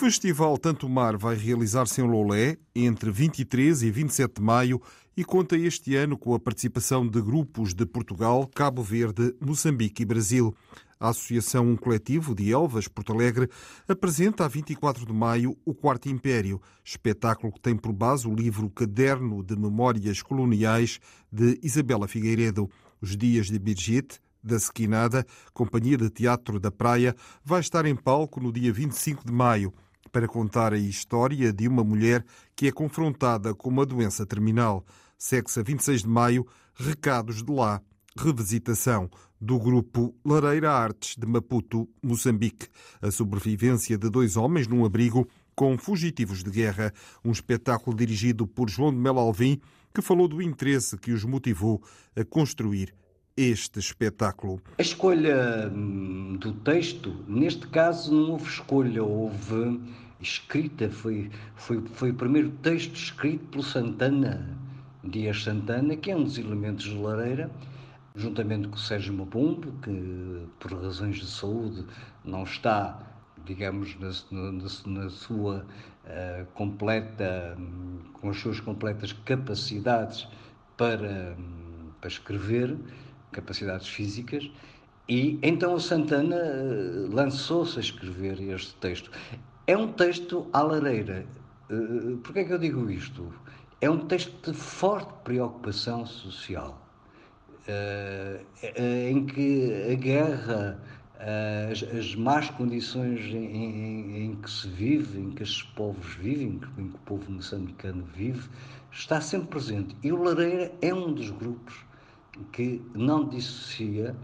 Festival Tanto Mar vai realizar-se em Lolé entre 23 e 27 de maio e conta este ano com a participação de grupos de Portugal, Cabo Verde, Moçambique e Brasil. A Associação Um Coletivo de Elvas Porto Alegre apresenta a 24 de maio o Quarto Império, espetáculo que tem por base o livro Caderno de Memórias Coloniais de Isabela Figueiredo. Os Dias de Birgit, da Sequinada, Companhia de Teatro da Praia, vai estar em palco no dia 25 de maio para contar a história de uma mulher que é confrontada com uma doença terminal. Segue-se a 26 de maio, Recados de Lá, revisitação do grupo Lareira Artes de Maputo, Moçambique. A sobrevivência de dois homens num abrigo com fugitivos de guerra. Um espetáculo dirigido por João de Melo Alvim, que falou do interesse que os motivou a construir este espetáculo. A escolha hum, do texto, neste caso, não houve escolha, houve escrita. Foi, foi, foi o primeiro texto escrito pelo Santana, Dias Santana, que é um dos elementos de Lareira, juntamente com o Sérgio Mabumbo, que por razões de saúde não está, digamos, na, na, na sua uh, completa, um, com as suas completas capacidades para, um, para escrever capacidades físicas, e então o Santana eh, lançou-se a escrever este texto. É um texto à lareira. Eh, Por que é que eu digo isto? É um texto de forte preocupação social, eh, em que a guerra, as, más condições em, em, que se vive, em que estes povos vivem, em que o povo moçambicano vive, está sempre presente. E o Lareira é um dos grupos que não dissocia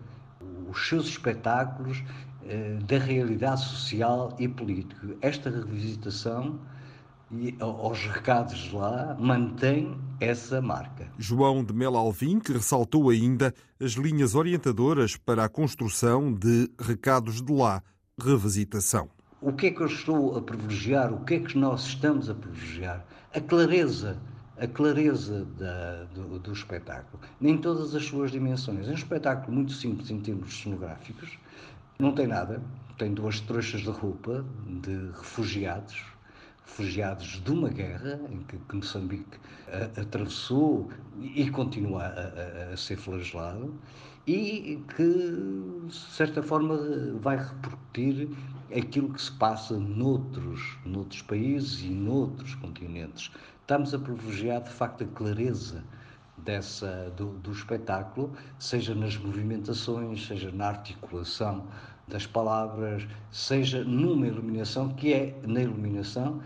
os seus espetáculos eh, da realidade social e política. Esta revisitação e aos recados lá mantém essa marca. João de Mel Alvim, que ressaltou ainda as linhas orientadoras para a construção de recados de lá, revisitação. O que é que eu estou a privilegiar? O que é que nós estamos a privilegiar? A clareza a clareza da, do, do, espetáculo, nem todas as suas dimensões. É um espetáculo muito simples em termos cenográficos, não tem nada, tem duas trouxas de roupa de refugiados, refugiados de uma guerra em que, que Moçambique a, atravessou e continua a, a, a ser flagelado e que, de certa forma, vai repercutir aquilo que se passa noutros, noutros países e noutros continentes estamos a privilegiar de facto a clareza dessa, do, do, espetáculo, seja nas movimentações, seja na articulação das palavras, seja numa iluminação, que é na iluminação,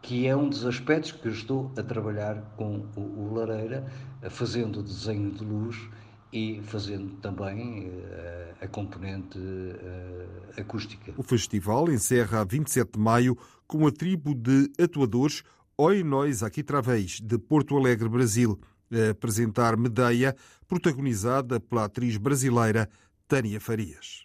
que é um dos aspectos que eu estou a trabalhar com o, o Lareira, fazendo o desenho de luz e fazendo também uh, a componente uh, acústica. O festival encerra a 27 de maio com a tribo de atuadores Oi Nós Aqui Travês, de Porto Alegre, Brasil, a apresentar Medeia, protagonizada pela atriz brasileira Tânia Farias.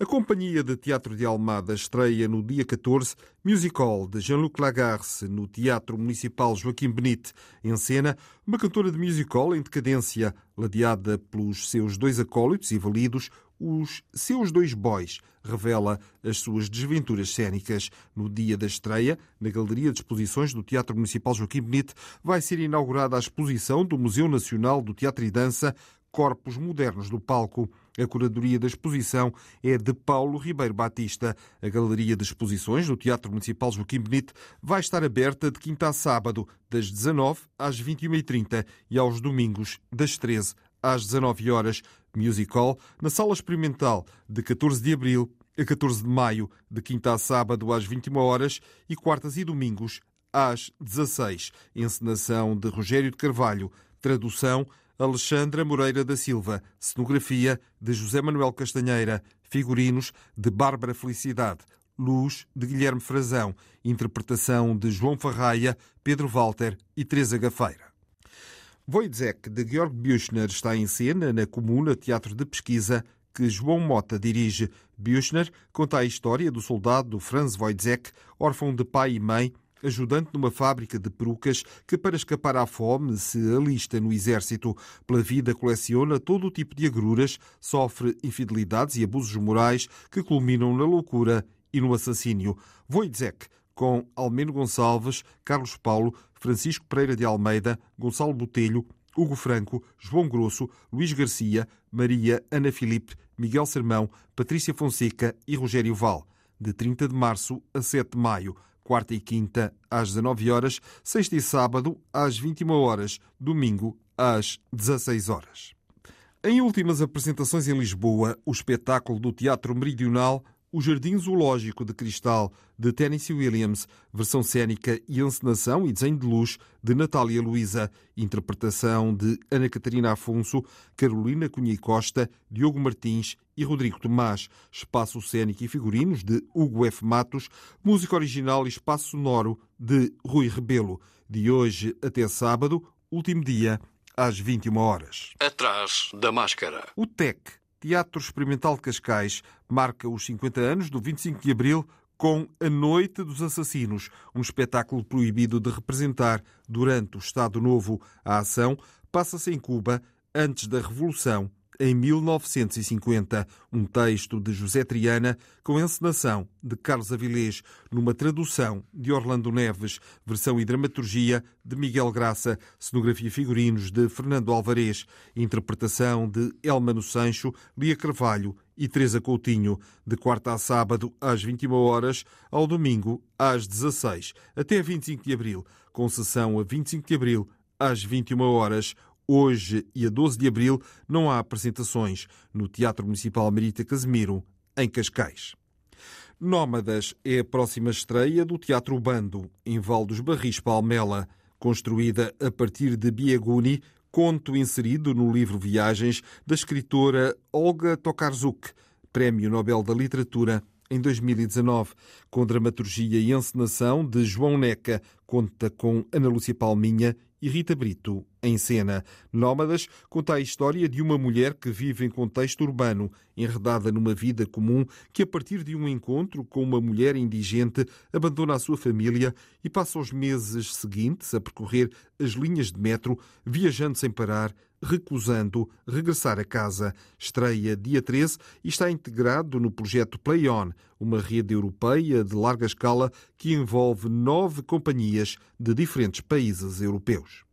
A Companhia de Teatro de Almada estreia no dia 14 Musical de Jean-Luc Lagarce no Teatro Municipal Joaquim Benite. Em cena, uma cantora de musical em decadência, ladeada pelos seus dois acólitos e validos, os seus dois boys, revela as suas desventuras cênicas. No dia da estreia, na Galeria de Exposições do Teatro Municipal Joaquim Benite, vai ser inaugurada a exposição do Museu Nacional do Teatro e Dança Corpos Modernos do Palco. A curadoria da exposição é de Paulo Ribeiro Batista. A Galeria de Exposições do Teatro Municipal Joaquim Benite vai estar aberta de quinta a sábado, das 19 às 21h30 e aos domingos, das 13 às 19 horas. Musical na Sala Experimental, de 14 de abril a 14 de maio, de quinta a sábado às 21 horas e quartas e domingos às 16. Encenação de Rogério de Carvalho. Tradução Alexandra Moreira da Silva, cenografia de José Manuel Castanheira, figurinos de Bárbara Felicidade, luz de Guilherme Frazão, interpretação de João Farraia, Pedro Walter e Teresa Gafeira. Wojciech de Georg Büchner está em cena na Comuna Teatro de Pesquisa que João Mota dirige. Büchner conta a história do soldado Franz Wojciech, órfão de pai e mãe, ajudante numa fábrica de perucas que, para escapar à fome, se alista no exército. Pela vida, coleciona todo o tipo de agruras, sofre infidelidades e abusos morais que culminam na loucura e no assassínio. Wojciech, com Almeno Gonçalves, Carlos Paulo, Francisco Pereira de Almeida, Gonçalo Botelho, Hugo Franco, João Grosso, Luís Garcia, Maria Ana Filipe, Miguel Sermão, Patrícia Fonseca e Rogério Val. De 30 de março a 7 de maio, quarta e quinta às 19 horas, sexta e sábado às 21 horas, domingo às 16 horas. Em últimas apresentações em Lisboa, o espetáculo do Teatro Meridional o Jardim Zoológico de Cristal, de Tennessee Williams, versão cênica e encenação e desenho de luz de Natália Luísa, interpretação de Ana Catarina Afonso, Carolina Cunha e Costa, Diogo Martins e Rodrigo Tomás, espaço cênico e figurinos de Hugo F. Matos, música original e espaço sonoro de Rui Rebelo. De hoje até sábado, último dia, às 21 horas. Atrás da máscara. O TEC Teatro Experimental de Cascais marca os 50 anos do 25 de Abril com A Noite dos Assassinos, um espetáculo proibido de representar durante o Estado Novo. A ação passa-se em Cuba antes da Revolução em 1950, um texto de José Triana com encenação de Carlos Avilés, numa tradução de Orlando Neves, versão e dramaturgia de Miguel Graça, cenografia e figurinos de Fernando Alvarez, interpretação de Elmano Sancho, Lia Carvalho e Teresa Coutinho, de quarta a sábado às 21 horas, ao domingo às 16, até 25 de abril, com sessão a 25 de abril às 21 horas, Hoje e a 12 de abril não há apresentações no Teatro Municipal Marita Casemiro, em Cascais. Nómadas é a próxima estreia do Teatro Bando, em Val dos Barris, Palmela, construída a partir de Biaguni, conto inserido no livro Viagens da escritora Olga Tokarzuk, Prémio Nobel da Literatura em 2019, com dramaturgia e encenação de João Neca, conta com Ana Lúcia Palminha e Rita Brito em cena. Nómadas conta a história de uma mulher que vive em contexto urbano, enredada numa vida comum, que a partir de um encontro com uma mulher indigente abandona a sua família e passa os meses seguintes a percorrer as linhas de metro, viajando sem parar, recusando regressar a casa. Estreia dia 13 e está integrado no projeto Play On, uma rede europeia de larga escala que envolve nove companhias de diferentes países europeus.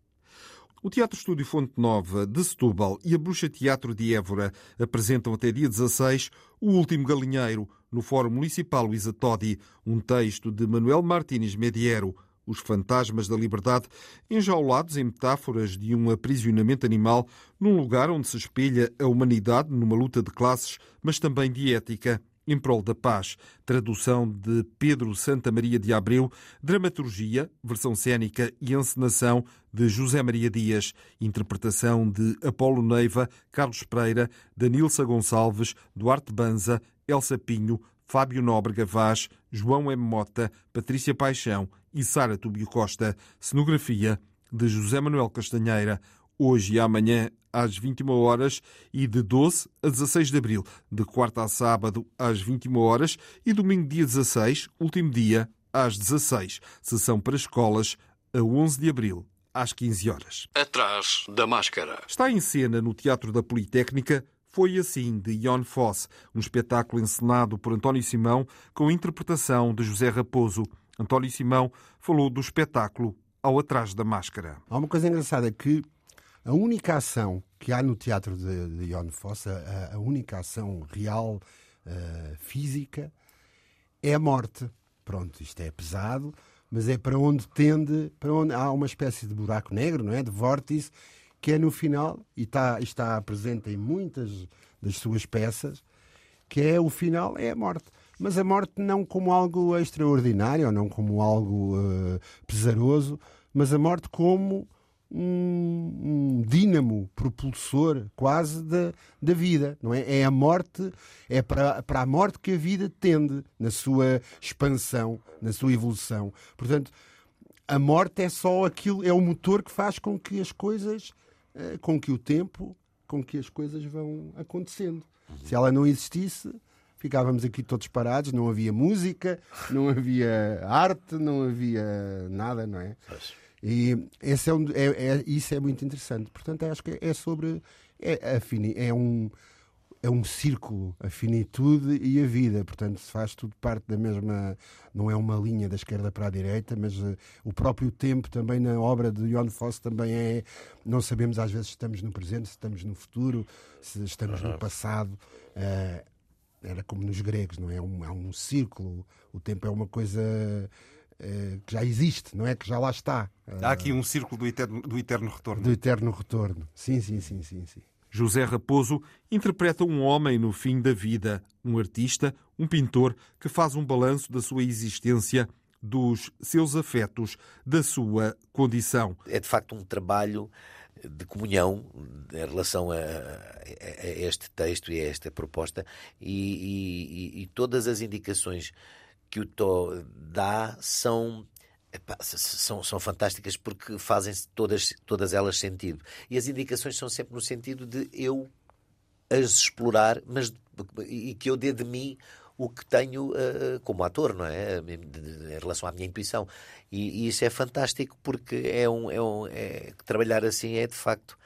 O Teatro Estúdio Fonte Nova de Setúbal e a Bruxa Teatro de Évora apresentam até dia 16 O Último Galinheiro, no Fórum Municipal Luísa Todi, um texto de Manuel Martínez Mediero, os fantasmas da liberdade, enjaulados em metáforas de um aprisionamento animal num lugar onde se espelha a humanidade numa luta de classes, mas também de ética em prol da paz. Tradução de Pedro Santa Maria de Abreu, dramaturgia, versão cênica e encenação de José Maria Dias, interpretação de Apolo Neiva, Carlos Pereira, Danilsa Gonçalves, Duarte Banza, Elsa Pinho, Fábio Nóbrega Vaz, João M. Mota, Patrícia Paixão e Sara Tubio Costa. Cenografia de José Manuel Castanheira. Hoje e amanhã às 21 horas e de 12 a 16 de abril, de quarta a sábado às 21 horas e domingo dia 16, último dia, às 16. Sessão para escolas a 11 de abril, às 15 horas. Atrás da máscara. Está em cena no Teatro da Politécnica foi assim, de Ion Foss, um espetáculo encenado por António Simão com interpretação de José Raposo. António Simão falou do espetáculo ao Atrás da Máscara. Há uma coisa engraçada que a única ação que há no teatro de, de Ion Foss, a, a única ação real, uh, física, é a morte. Pronto, isto é pesado, mas é para onde tende, para onde há uma espécie de buraco negro, não é? De vórtice que é no final, e está, está presente em muitas das suas peças, que é o final, é a morte. Mas a morte não como algo extraordinário, ou não como algo uh, pesaroso, mas a morte como um, um dínamo propulsor quase da, da vida, não é? É a morte, é para, para a morte que a vida tende na sua expansão, na sua evolução. Portanto, a morte é só aquilo, é o motor que faz com que as coisas, eh, com que o tempo, com que as coisas vão acontecendo. Se ela não existisse, ficávamos aqui todos parados, não havia música, não havia arte, não havia nada, não é? E esse é, um, é, é, isso é muito interessante. Portanto, acho que é sobre. É, é um, é um círculo, a finitude e a vida. Portanto, se faz tudo parte da mesma. Não é uma linha da esquerda para a direita, mas uh, o próprio tempo também na obra de John Fosse também é. Não sabemos às vezes se estamos no presente, se estamos no futuro, se estamos uhum. no passado. Uh, era como nos gregos, não é? É um, é um círculo. O tempo é uma coisa eh, que já existe, não é? Que já lá está. Há aqui um círculo do eterno, do eterno retorno. Do eterno retorno. Sim, sim, sim, sim, sim. José Raposo interpreta um homem no fim da vida, um artista, um pintor que faz um balanço da sua existência, dos seus afetos, da sua condição. É de facto um trabalho de comunhão em relação a, a, este texto e a esta proposta e, e, e todas as indicações que o Tó dá são Epá, são, são fantásticas porque fazem todas, todas elas sentido. E as indicações são sempre no sentido de eu as explorar, mas e que eu dê de mim o que tenho uh, como ator, não é? Em relação à minha intuição. E, e isso é fantástico porque é um, é um é, trabalhar assim é de facto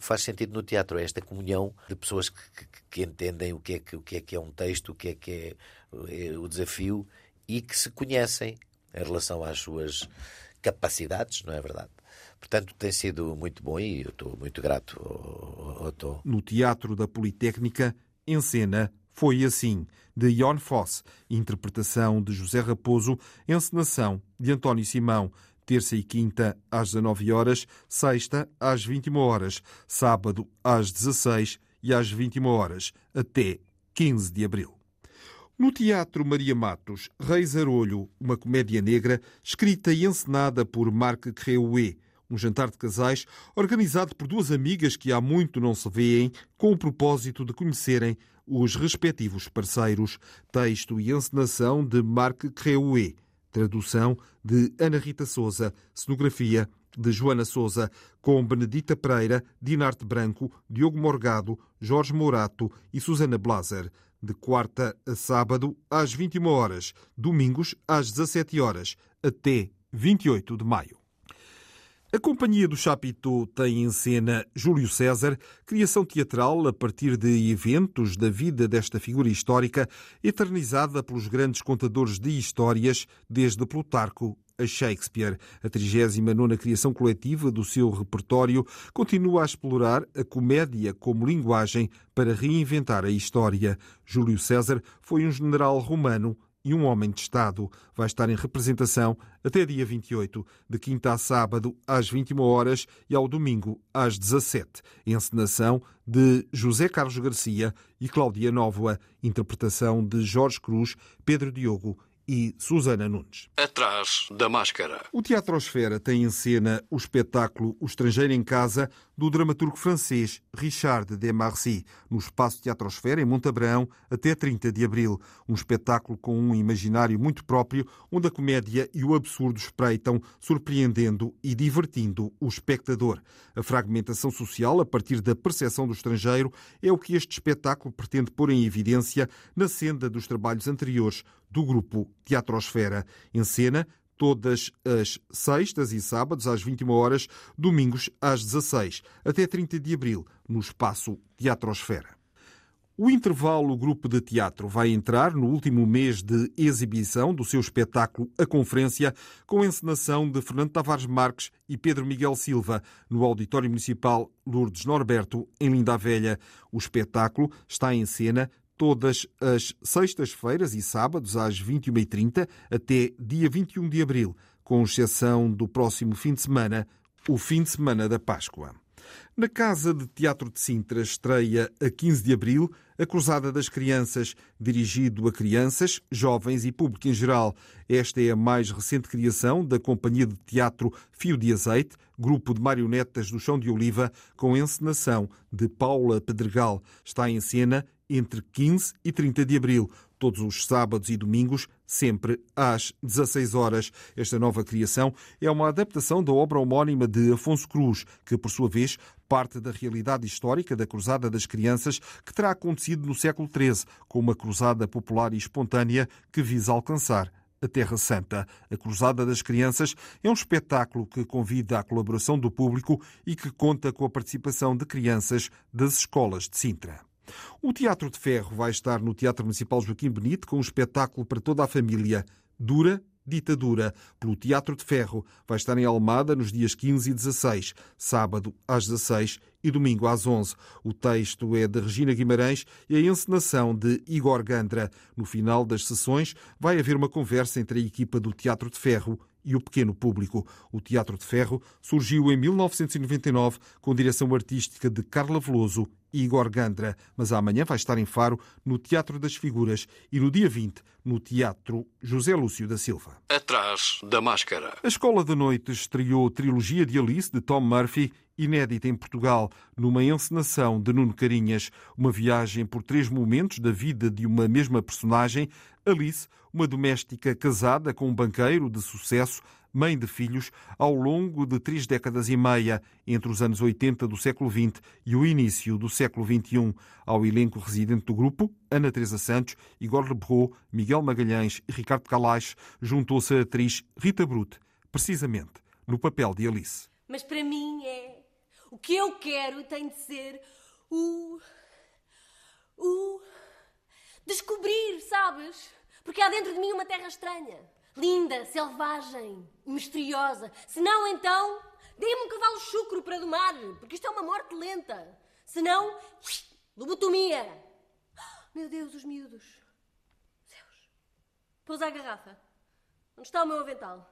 faz sentido no teatro, é esta comunhão de pessoas que, que, que entendem o que, é que, o que é que é um texto, o que é que é, é o desafio e que se conhecem em relação às suas capacidades, não é verdade? Portanto, tem sido muito bom e eu estou muito grato ao, ao, ao... No Teatro da Politécnica, em cena, foi assim, de Jon Foss, interpretação de José Raposo, encenação de António Simão, terça e quinta às 19 horas, sexta às 21 horas, sábado às 16 e às 21 horas, até 15 de abril. No Teatro Maria Matos, Reis Arolho, uma comédia negra, escrita e encenada por Marc Creué, um jantar de casais organizado por duas amigas que há muito não se veem, com o propósito de conhecerem os respectivos parceiros. Texto e encenação de Marc Creué. Tradução de Ana Rita Souza. Cenografia de Joana Souza, com Benedita Pereira, Dinarte Branco, Diogo Morgado, Jorge Mourato e Susana Blaser de quarta a sábado às 21 horas, domingos às 17 horas, até 28 de maio. A Companhia do Chapitão tem em cena Júlio César, criação teatral a partir de eventos da vida desta figura histórica, eternizada pelos grandes contadores de histórias, desde Plutarco a Shakespeare. A 39 criação coletiva do seu repertório continua a explorar a comédia como linguagem para reinventar a história. Júlio César foi um general romano e um homem de Estado. Vai estar em representação até dia 28, de quinta a sábado às 21 horas e ao domingo às 17. Encenação de José Carlos Garcia e Cláudia Nóvoa. Interpretação de Jorge Cruz, Pedro Diogo e Susana Nunes. Atrás da máscara. O Teatrosfera tem em cena o espetáculo O Estrangeiro em Casa, do dramaturgo francês Richard Demarcy, no Espaço Teatrosfera, em Montabrão, até 30 de abril. Um espetáculo com um imaginário muito próprio, onde a comédia e o absurdo espreitam, surpreendendo e divertindo o espectador. A fragmentação social, a partir da percepção do estrangeiro, é o que este espetáculo pretende pôr em evidência na senda dos trabalhos anteriores do grupo Teatrosfera. Em cena, todas as sextas e sábados às 21 horas, domingos às 16, até 30 de abril, no espaço Teatrosfera. O intervalo Grupo de Teatro vai entrar no último mês de exibição do seu espetáculo A Conferência, com encenação de Fernando Tavares Marques e Pedro Miguel Silva, no Auditório Municipal Lourdes Norberto, em Linda Velha. O espetáculo está em cena todas as sextas-feiras e sábados às 21h30 até dia 21 de abril, com exceção do próximo fim de semana, o fim de semana da Páscoa. Na Casa de Teatro de Sintra estreia a 15 de abril a Cruzada das Crianças, dirigido a crianças, jovens e público em geral. Esta é a mais recente criação da Companhia de Teatro Fio de Azeite, grupo de marionetas do Chão de Oliva, com encenação de Paula Pedregal. Está em cena entre 15 e 30 de abril todos os sábados e domingos, sempre às 16 horas. Esta nova criação é uma adaptação da obra homónima de Afonso Cruz, que, por sua vez, parte da realidade histórica da Cruzada das Crianças, que terá acontecido no século XIII, com uma cruzada popular e espontânea que visa alcançar a Terra Santa. A Cruzada das Crianças é um espetáculo que convida à colaboração do público e que conta com a participação de crianças das escolas de Sintra. O Teatro de Ferro vai estar no Teatro Municipal Joaquim Benito com um espetáculo para toda a família. Dura Ditadura, pelo Teatro de Ferro. Vai estar em Almada nos dias 15 e 16, sábado às 16 e domingo às 11. O texto é de Regina Guimarães e a encenação de Igor Gandra. No final das sessões vai haver uma conversa entre a equipa do Teatro de Ferro e o pequeno público. O Teatro de Ferro surgiu em 1999 com direção artística de Carla Veloso Igor Gandra, mas amanhã vai estar em Faro no Teatro das Figuras e no dia 20 no Teatro José Lúcio da Silva. Atrás da máscara. A Escola da Noite estreou a trilogia de Alice de Tom Murphy inédita em Portugal, numa encenação de Nuno Carinhas, uma viagem por três momentos da vida de uma mesma personagem, Alice, uma doméstica casada com um banqueiro de sucesso, mãe de filhos, ao longo de três décadas e meia, entre os anos 80 do século XX e o início do século XXI. Ao elenco residente do grupo, Ana Teresa Santos, Igor Lebrou, Miguel Magalhães e Ricardo Calais, juntou-se a atriz Rita Brute, precisamente no papel de Alice. Mas para mim é. O que eu quero tem de ser o. o. descobrir, sabes? Porque há dentro de mim uma terra estranha linda, selvagem, misteriosa. Se não, então, dê-me um cavalo chucro para domar, porque isto é uma morte lenta. Se não, lobotomia. Meu Deus, os miúdos. Deus. Pousa a garrafa. Onde está o meu avental?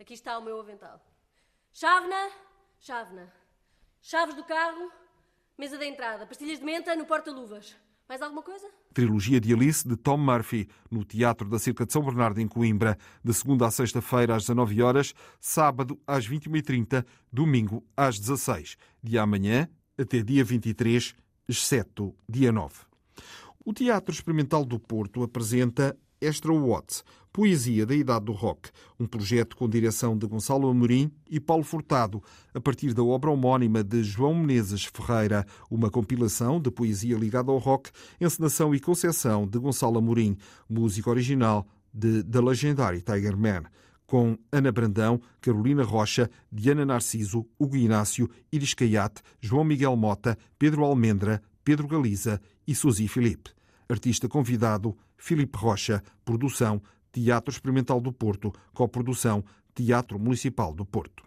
Aqui está o meu avental. Chávena, chávena. Chaves do carro, mesa da entrada. Pastilhas de menta no porta-luvas. Mais alguma coisa? Trilogia de Alice de Tom Murphy, no Teatro da Cerca de São Bernardo, em Coimbra, de segunda a sexta-feira às 19 horas, sábado às 21h30, domingo às 16 de amanhã até dia 23, exceto dia 9. O Teatro Experimental do Porto apresenta Extra Watts, Poesia da Idade do Rock, um projeto com direção de Gonçalo Amorim e Paulo Furtado, a partir da obra homónima de João Menezes Ferreira, uma compilação de poesia ligada ao rock, encenação e concepção de Gonçalo Amorim, música original de The Legendary Tiger Man com Ana Brandão, Carolina Rocha, Diana Narciso, Hugo Inácio, Iris Caiate, João Miguel Mota, Pedro Almendra, Pedro Galiza e Suzy Filipe. Artista convidado, Filipe Rocha, produção Teatro Experimental do Porto, coprodução Teatro Municipal do Porto.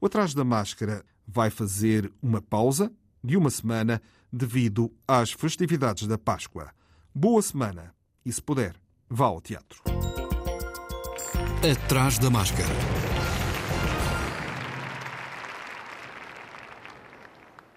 O Atrás da Máscara vai fazer uma pausa de uma semana devido às festividades da Páscoa. Boa semana e, se puder, vá ao teatro. Atrás da Máscara.